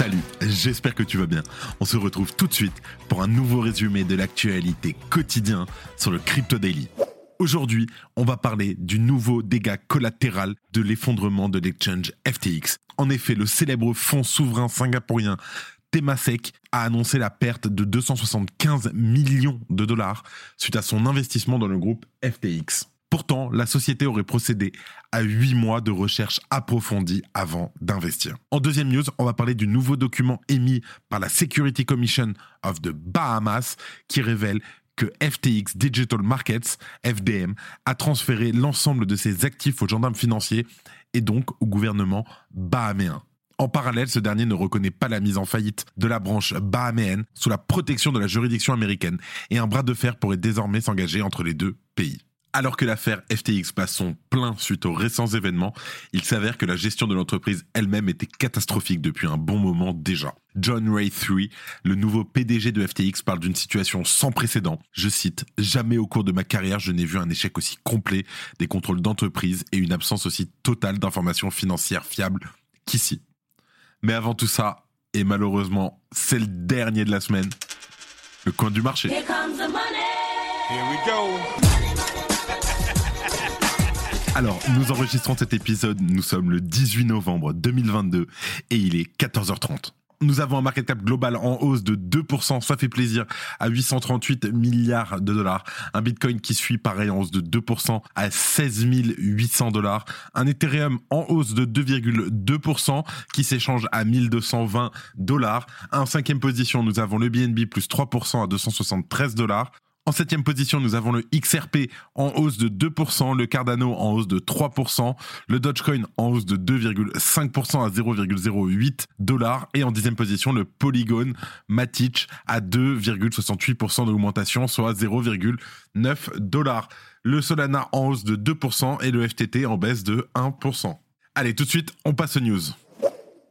Salut, j'espère que tu vas bien. On se retrouve tout de suite pour un nouveau résumé de l'actualité quotidien sur le Crypto Daily. Aujourd'hui, on va parler du nouveau dégât collatéral de l'effondrement de l'exchange FTX. En effet, le célèbre fonds souverain singapourien Temasek a annoncé la perte de 275 millions de dollars suite à son investissement dans le groupe FTX. Pourtant, la société aurait procédé à 8 mois de recherche approfondie avant d'investir. En deuxième news, on va parler du nouveau document émis par la Security Commission of the Bahamas qui révèle que FTX Digital Markets, FDM, a transféré l'ensemble de ses actifs aux gendarmes financiers et donc au gouvernement bahaméen. En parallèle, ce dernier ne reconnaît pas la mise en faillite de la branche bahaméenne sous la protection de la juridiction américaine et un bras de fer pourrait désormais s'engager entre les deux pays. Alors que l'affaire FTX passe son plein suite aux récents événements, il s'avère que la gestion de l'entreprise elle-même était catastrophique depuis un bon moment déjà. John Ray III, le nouveau PDG de FTX, parle d'une situation sans précédent. Je cite, Jamais au cours de ma carrière je n'ai vu un échec aussi complet des contrôles d'entreprise et une absence aussi totale d'informations financières fiables qu'ici. Mais avant tout ça, et malheureusement c'est le dernier de la semaine, le coin du marché. Here comes the money. Here we go. Alors, nous enregistrons cet épisode, nous sommes le 18 novembre 2022 et il est 14h30. Nous avons un market cap global en hausse de 2%, ça fait plaisir, à 838 milliards de dollars. Un Bitcoin qui suit pareil en hausse de 2% à 16 800 dollars. Un Ethereum en hausse de 2,2% qui s'échange à 1220 dollars. En cinquième position, nous avons le BNB plus 3% à 273 dollars. En septième position, nous avons le XRP en hausse de 2%, le Cardano en hausse de 3%, le Dogecoin en hausse de 2,5% à 0,08 dollars et en dixième position, le Polygon Matic à 2,68% d'augmentation, soit 0,9 dollars. Le Solana en hausse de 2% et le FTT en baisse de 1%. Allez, tout de suite, on passe aux news.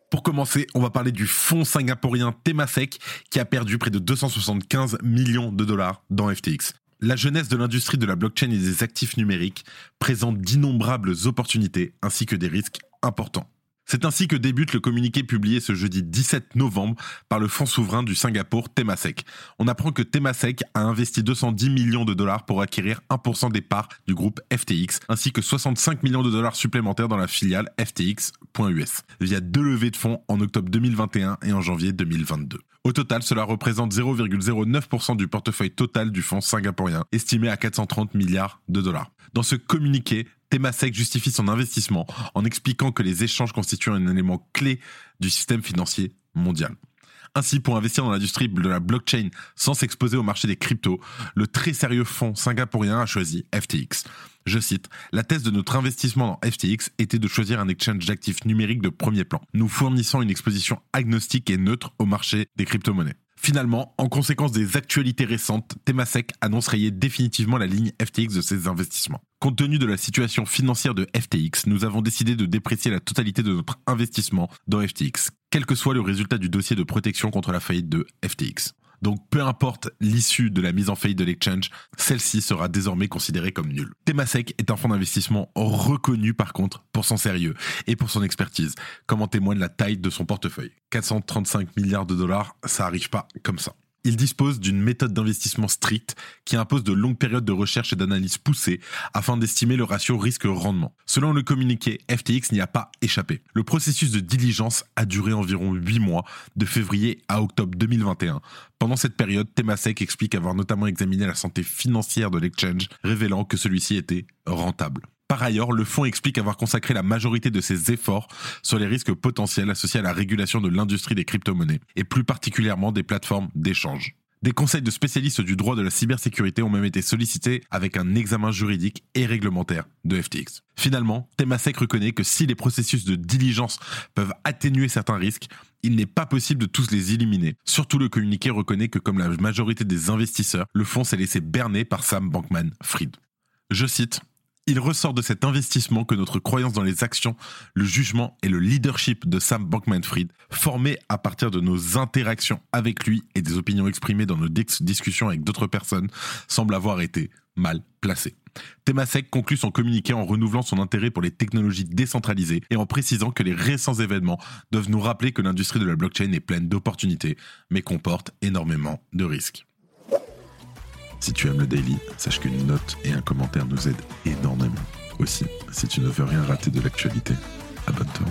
Pour commencer, on va parler du fonds singapourien Temasek qui a perdu près de 275 millions de dollars dans FTX. La jeunesse de l'industrie de la blockchain et des actifs numériques présente d'innombrables opportunités ainsi que des risques importants. C'est ainsi que débute le communiqué publié ce jeudi 17 novembre par le fonds souverain du Singapour Temasek. On apprend que Temasek a investi 210 millions de dollars pour acquérir 1% des parts du groupe FTX, ainsi que 65 millions de dollars supplémentaires dans la filiale FTX.us, via deux levées de fonds en octobre 2021 et en janvier 2022. Au total, cela représente 0,09% du portefeuille total du fonds singapourien, estimé à 430 milliards de dollars. Dans ce communiqué, Temasek justifie son investissement en expliquant que les échanges constituent un élément clé du système financier mondial. Ainsi, pour investir dans l'industrie de la blockchain sans s'exposer au marché des cryptos, le très sérieux fonds singapourien a choisi FTX. Je cite, La thèse de notre investissement dans FTX était de choisir un exchange d'actifs numériques de premier plan, nous fournissant une exposition agnostique et neutre au marché des crypto-monnaies. Finalement, en conséquence des actualités récentes, Temasek annonce rayer définitivement la ligne FTX de ses investissements. Compte tenu de la situation financière de FTX, nous avons décidé de déprécier la totalité de notre investissement dans FTX, quel que soit le résultat du dossier de protection contre la faillite de FTX. Donc peu importe l'issue de la mise en faillite de l'exchange, celle-ci sera désormais considérée comme nulle. Temasek est un fonds d'investissement reconnu par contre pour son sérieux et pour son expertise, comme en témoigne la taille de son portefeuille. 435 milliards de dollars, ça arrive pas comme ça. Il dispose d'une méthode d'investissement stricte qui impose de longues périodes de recherche et d'analyse poussées afin d'estimer le ratio risque-rendement. Selon le communiqué, FTX n'y a pas échappé. Le processus de diligence a duré environ 8 mois, de février à octobre 2021. Pendant cette période, Temasek explique avoir notamment examiné la santé financière de l'exchange, révélant que celui-ci était rentable. Par ailleurs, le fonds explique avoir consacré la majorité de ses efforts sur les risques potentiels associés à la régulation de l'industrie des crypto-monnaies, et plus particulièrement des plateformes d'échange. Des conseils de spécialistes du droit de la cybersécurité ont même été sollicités avec un examen juridique et réglementaire de FTX. Finalement, Temasek reconnaît que si les processus de diligence peuvent atténuer certains risques, il n'est pas possible de tous les éliminer. Surtout le communiqué reconnaît que comme la majorité des investisseurs, le fonds s'est laissé berner par Sam Bankman-Fried. Je cite il ressort de cet investissement que notre croyance dans les actions, le jugement et le leadership de Sam Bankman-Fried, formés à partir de nos interactions avec lui et des opinions exprimées dans nos discussions avec d'autres personnes, semble avoir été mal placés. Temasek conclut son communiqué en renouvelant son intérêt pour les technologies décentralisées et en précisant que les récents événements doivent nous rappeler que l'industrie de la blockchain est pleine d'opportunités, mais comporte énormément de risques. Si tu aimes le daily, sache qu'une note et un commentaire nous aident énormément. Aussi, si tu ne veux rien rater de l'actualité, abonne-toi.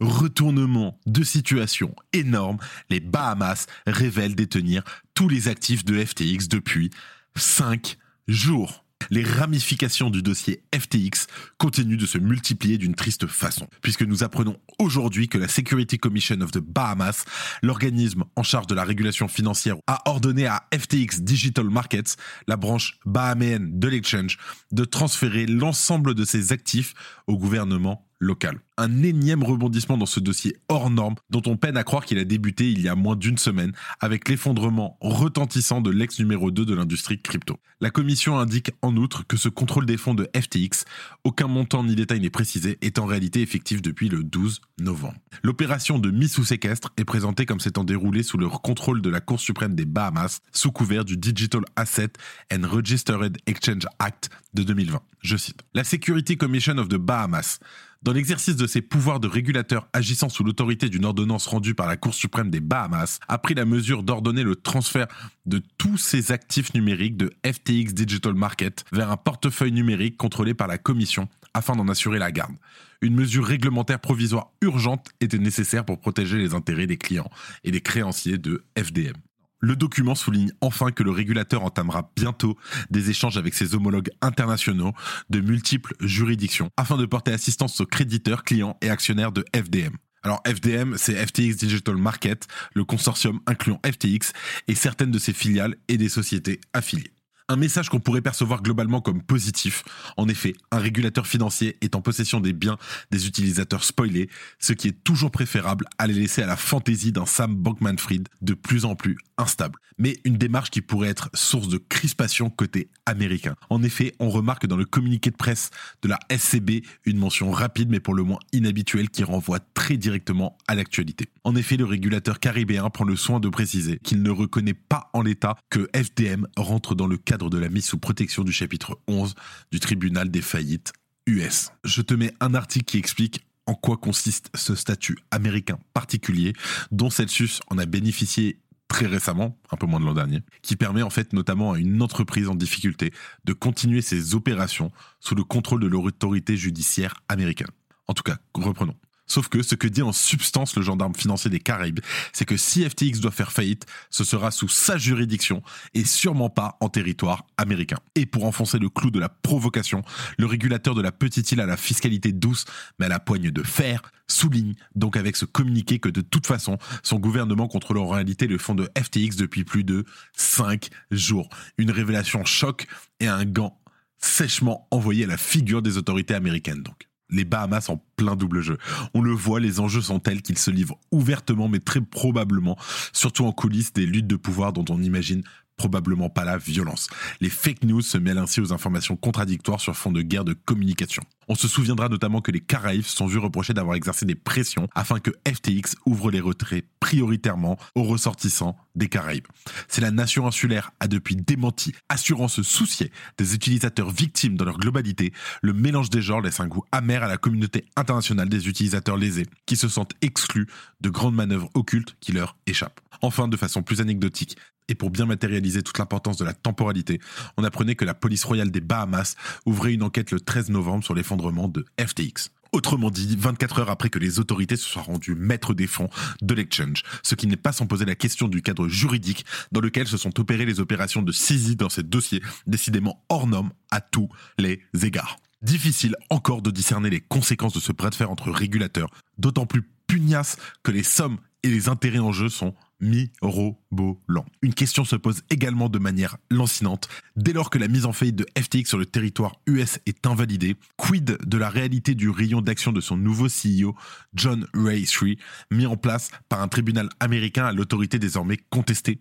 Retournement de situation énorme, les Bahamas révèlent détenir tous les actifs de FTX depuis 5 jours les ramifications du dossier FTX continuent de se multiplier d'une triste façon, puisque nous apprenons aujourd'hui que la Security Commission of the Bahamas, l'organisme en charge de la régulation financière, a ordonné à FTX Digital Markets, la branche bahaméenne de l'exchange, de transférer l'ensemble de ses actifs au gouvernement local. Un énième rebondissement dans ce dossier hors norme dont on peine à croire qu'il a débuté il y a moins d'une semaine avec l'effondrement retentissant de l'ex numéro 2 de l'industrie crypto. La commission indique en outre que ce contrôle des fonds de FTX, aucun montant ni détail n'est précisé, est en réalité effectif depuis le 12 novembre. L'opération de mise sous séquestre est présentée comme s'étant déroulée sous le contrôle de la Cour suprême des Bahamas sous couvert du Digital Asset and Registered Exchange Act de 2020. Je cite. La Security Commission of the Bahamas dans l'exercice de ses pouvoirs de régulateur agissant sous l'autorité d'une ordonnance rendue par la Cour suprême des Bahamas, a pris la mesure d'ordonner le transfert de tous ses actifs numériques de FTX Digital Market vers un portefeuille numérique contrôlé par la Commission afin d'en assurer la garde. Une mesure réglementaire provisoire urgente était nécessaire pour protéger les intérêts des clients et des créanciers de FDM. Le document souligne enfin que le régulateur entamera bientôt des échanges avec ses homologues internationaux de multiples juridictions afin de porter assistance aux créditeurs, clients et actionnaires de FDM. Alors FDM, c'est FTX Digital Market, le consortium incluant FTX et certaines de ses filiales et des sociétés affiliées. Un message qu'on pourrait percevoir globalement comme positif. En effet, un régulateur financier est en possession des biens des utilisateurs spoilés, ce qui est toujours préférable à les laisser à la fantaisie d'un Sam Bankman-Fried de plus en plus instable. Mais une démarche qui pourrait être source de crispation côté américain. En effet, on remarque dans le communiqué de presse de la SCB une mention rapide mais pour le moins inhabituelle qui renvoie très directement à l'actualité. En effet, le régulateur caribéen prend le soin de préciser qu'il ne reconnaît pas en l'état que FDM rentre dans le cadre de la mise sous protection du chapitre 11 du tribunal des faillites US. Je te mets un article qui explique en quoi consiste ce statut américain particulier dont Celsius en a bénéficié très récemment, un peu moins de l'an dernier, qui permet en fait notamment à une entreprise en difficulté de continuer ses opérations sous le contrôle de l'autorité judiciaire américaine. En tout cas, reprenons. Sauf que ce que dit en substance le gendarme financier des Caraïbes, c'est que si FTX doit faire faillite, ce sera sous sa juridiction et sûrement pas en territoire américain. Et pour enfoncer le clou de la provocation, le régulateur de la petite île à la fiscalité douce, mais à la poigne de fer, souligne donc avec ce communiqué que de toute façon, son gouvernement contrôle en réalité le fonds de FTX depuis plus de 5 jours. Une révélation choc et un gant sèchement envoyé à la figure des autorités américaines donc les Bahamas en plein double jeu. On le voit, les enjeux sont tels qu'ils se livrent ouvertement, mais très probablement, surtout en coulisses des luttes de pouvoir dont on imagine probablement pas la violence. Les fake news se mêlent ainsi aux informations contradictoires sur fond de guerre de communication. On se souviendra notamment que les Caraïbes sont vus reprocher d'avoir exercé des pressions afin que FTX ouvre les retraits prioritairement aux ressortissants des Caraïbes. C'est la nation insulaire a depuis démenti, assurant se soucier des utilisateurs victimes dans leur globalité. Le mélange des genres laisse un goût amer à la communauté internationale des utilisateurs lésés, qui se sentent exclus de grandes manœuvres occultes qui leur échappent. Enfin, de façon plus anecdotique, et pour bien matérialiser toute l'importance de la temporalité, on apprenait que la police royale des Bahamas ouvrait une enquête le 13 novembre sur de FTX. Autrement dit, 24 heures après que les autorités se soient rendues maîtres des fonds de l'exchange, ce qui n'est pas sans poser la question du cadre juridique dans lequel se sont opérées les opérations de saisie dans ces dossiers, décidément hors normes à tous les égards. Difficile encore de discerner les conséquences de ce bras de fer entre régulateurs, d'autant plus pugnace que les sommes et les intérêts en jeu sont mirobolant. Une question se pose également de manière lancinante. Dès lors que la mise en faillite de FTX sur le territoire US est invalidée, quid de la réalité du rayon d'action de son nouveau CEO, John Ray Shree, mis en place par un tribunal américain à l'autorité désormais contestée?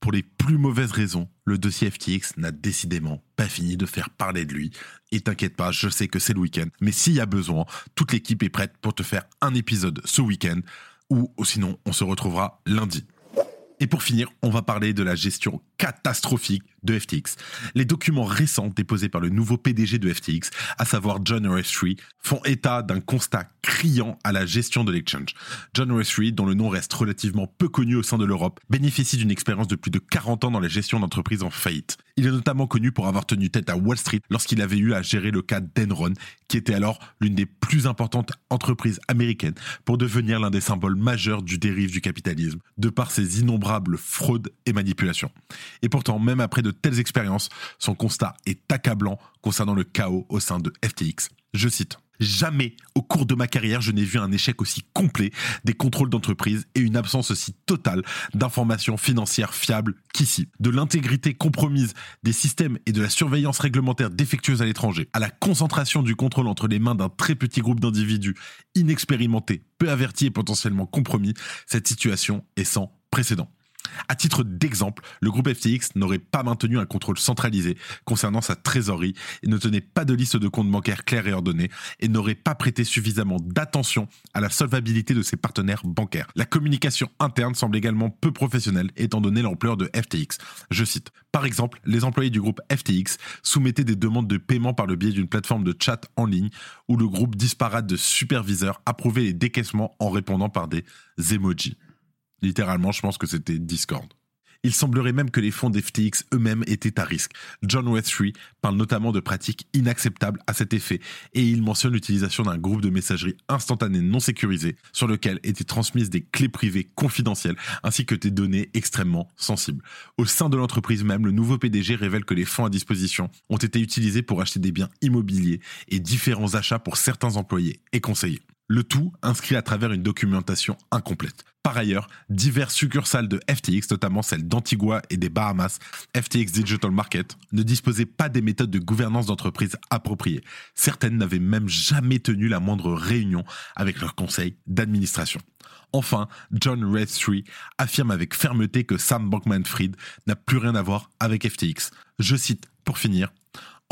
Pour les plus mauvaises raisons, le dossier FTX n'a décidément pas fini de faire parler de lui. Et t'inquiète pas, je sais que c'est le week-end, mais s'il y a besoin, toute l'équipe est prête pour te faire un épisode ce week-end, ou sinon on se retrouvera lundi. Et pour finir, on va parler de la gestion catastrophique de FTX. Les documents récents déposés par le nouveau PDG de FTX, à savoir John Restry, font état d'un constat criant à la gestion de l'exchange. John Restry, dont le nom reste relativement peu connu au sein de l'Europe, bénéficie d'une expérience de plus de 40 ans dans la gestion d'entreprises en faillite. Il est notamment connu pour avoir tenu tête à Wall Street lorsqu'il avait eu à gérer le cas d'Enron, qui était alors l'une des plus importantes entreprises américaines pour devenir l'un des symboles majeurs du dérive du capitalisme, de par ses innombrables fraudes et manipulations. Et pourtant, même après de telles expériences, son constat est accablant concernant le chaos au sein de FTX. Je cite. Jamais au cours de ma carrière je n'ai vu un échec aussi complet des contrôles d'entreprise et une absence aussi totale d'informations financières fiables qu'ici. De l'intégrité compromise des systèmes et de la surveillance réglementaire défectueuse à l'étranger, à la concentration du contrôle entre les mains d'un très petit groupe d'individus inexpérimentés, peu avertis et potentiellement compromis, cette situation est sans précédent. À titre d'exemple, le groupe FTX n'aurait pas maintenu un contrôle centralisé concernant sa trésorerie et ne tenait pas de liste de comptes bancaires clairs et ordonnés et n'aurait pas prêté suffisamment d'attention à la solvabilité de ses partenaires bancaires. La communication interne semble également peu professionnelle étant donné l'ampleur de FTX. Je cite. Par exemple, les employés du groupe FTX soumettaient des demandes de paiement par le biais d'une plateforme de chat en ligne où le groupe disparate de superviseurs approuvait les décaissements en répondant par des emojis. Littéralement, je pense que c'était Discord. Il semblerait même que les fonds d'FTX eux-mêmes étaient à risque. John Westry parle notamment de pratiques inacceptables à cet effet et il mentionne l'utilisation d'un groupe de messagerie instantanée non sécurisé sur lequel étaient transmises des clés privées confidentielles ainsi que des données extrêmement sensibles. Au sein de l'entreprise même, le nouveau PDG révèle que les fonds à disposition ont été utilisés pour acheter des biens immobiliers et différents achats pour certains employés et conseillers. Le tout inscrit à travers une documentation incomplète. Par ailleurs, diverses succursales de FTX, notamment celles d'Antigua et des Bahamas, FTX Digital Market, ne disposaient pas des méthodes de gouvernance d'entreprise appropriées. Certaines n'avaient même jamais tenu la moindre réunion avec leur conseil d'administration. Enfin, John Redstreet affirme avec fermeté que Sam Bankman-Fried n'a plus rien à voir avec FTX. Je cite, pour finir,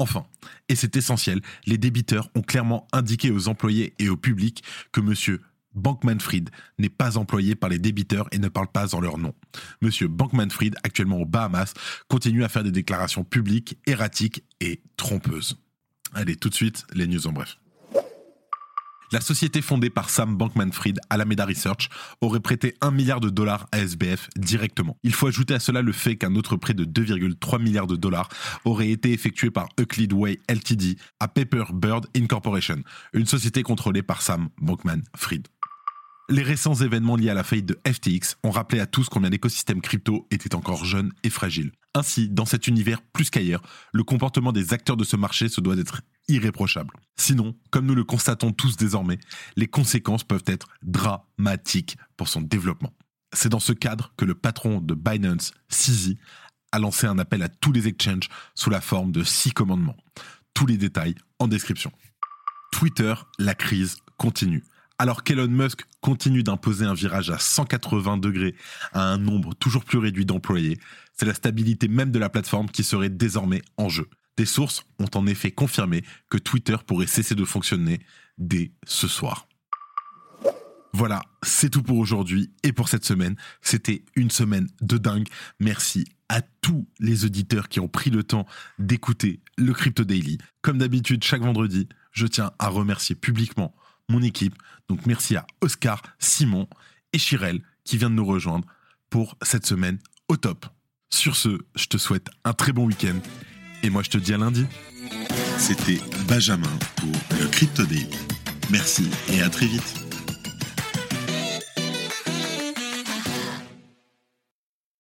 Enfin, et c'est essentiel, les débiteurs ont clairement indiqué aux employés et au public que M. Bankman-Fried n'est pas employé par les débiteurs et ne parle pas en leur nom. Monsieur Bankman-Fried, actuellement aux Bahamas, continue à faire des déclarations publiques erratiques et trompeuses. Allez, tout de suite, les news en bref. La société fondée par Sam Bankman-Fried, Alameda Research, aurait prêté 1 milliard de dollars à SBF directement. Il faut ajouter à cela le fait qu'un autre prêt de 2,3 milliards de dollars aurait été effectué par Euclid Way Ltd à Paper Bird Incorporation, une société contrôlée par Sam Bankman-Fried. Les récents événements liés à la faillite de FTX ont rappelé à tous combien l'écosystème crypto était encore jeune et fragile. Ainsi, dans cet univers plus qu'ailleurs, le comportement des acteurs de ce marché se doit d'être irréprochable. Sinon, comme nous le constatons tous désormais, les conséquences peuvent être dramatiques pour son développement. C'est dans ce cadre que le patron de Binance, CZ, a lancé un appel à tous les exchanges sous la forme de six commandements. Tous les détails en description. Twitter, la crise continue. Alors qu'Elon Musk continue d'imposer un virage à 180 degrés à un nombre toujours plus réduit d'employés, c'est la stabilité même de la plateforme qui serait désormais en jeu. Des sources ont en effet confirmé que Twitter pourrait cesser de fonctionner dès ce soir. Voilà, c'est tout pour aujourd'hui et pour cette semaine. C'était une semaine de dingue. Merci à tous les auditeurs qui ont pris le temps d'écouter le Crypto Daily. Comme d'habitude, chaque vendredi, je tiens à remercier publiquement mon équipe. Donc merci à Oscar, Simon et Chirel qui viennent de nous rejoindre pour cette semaine au top. Sur ce, je te souhaite un très bon week-end et moi, je te dis à lundi. C'était Benjamin pour le Crypto. Merci et à très vite.